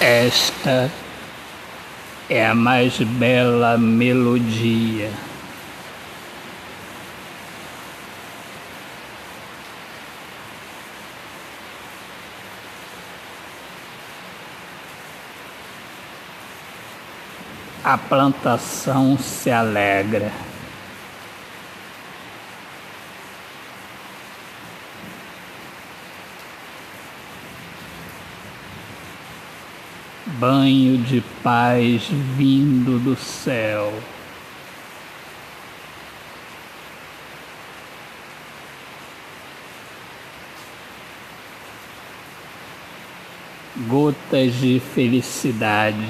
Esta é a mais bela melodia. A plantação se alegra. Banho de paz vindo do céu. Gotas de felicidade.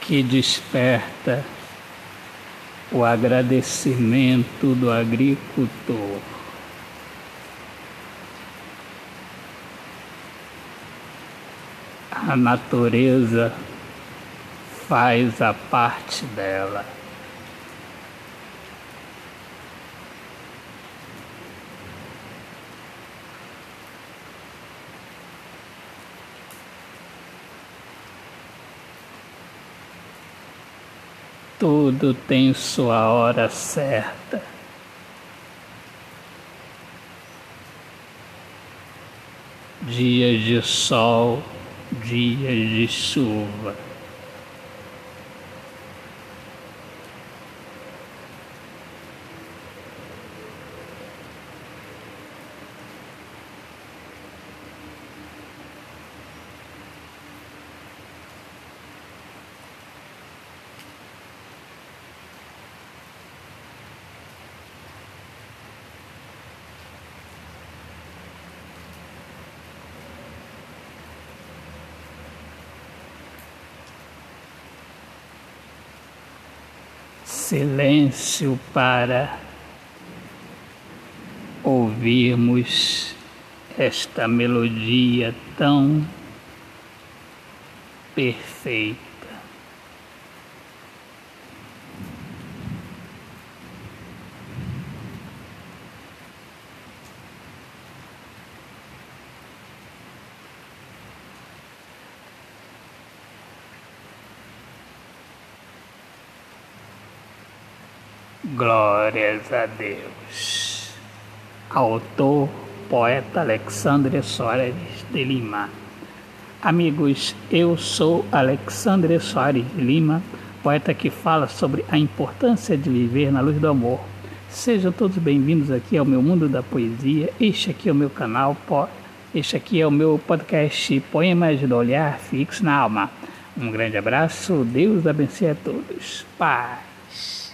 Que desperta o agradecimento do agricultor. A natureza faz a parte dela. Tudo tem sua hora certa. Dias de sol, dias de chuva. Silêncio para ouvirmos esta melodia tão perfeita. Glórias a Deus. Autor, poeta Alexandre Soares de Lima. Amigos, eu sou Alexandre Soares de Lima, poeta que fala sobre a importância de viver na luz do amor. Sejam todos bem-vindos aqui ao meu mundo da poesia. Este aqui é o meu canal, este aqui é o meu podcast Poemas do Olhar Fixo na Alma. Um grande abraço, Deus abençoe a todos. Paz.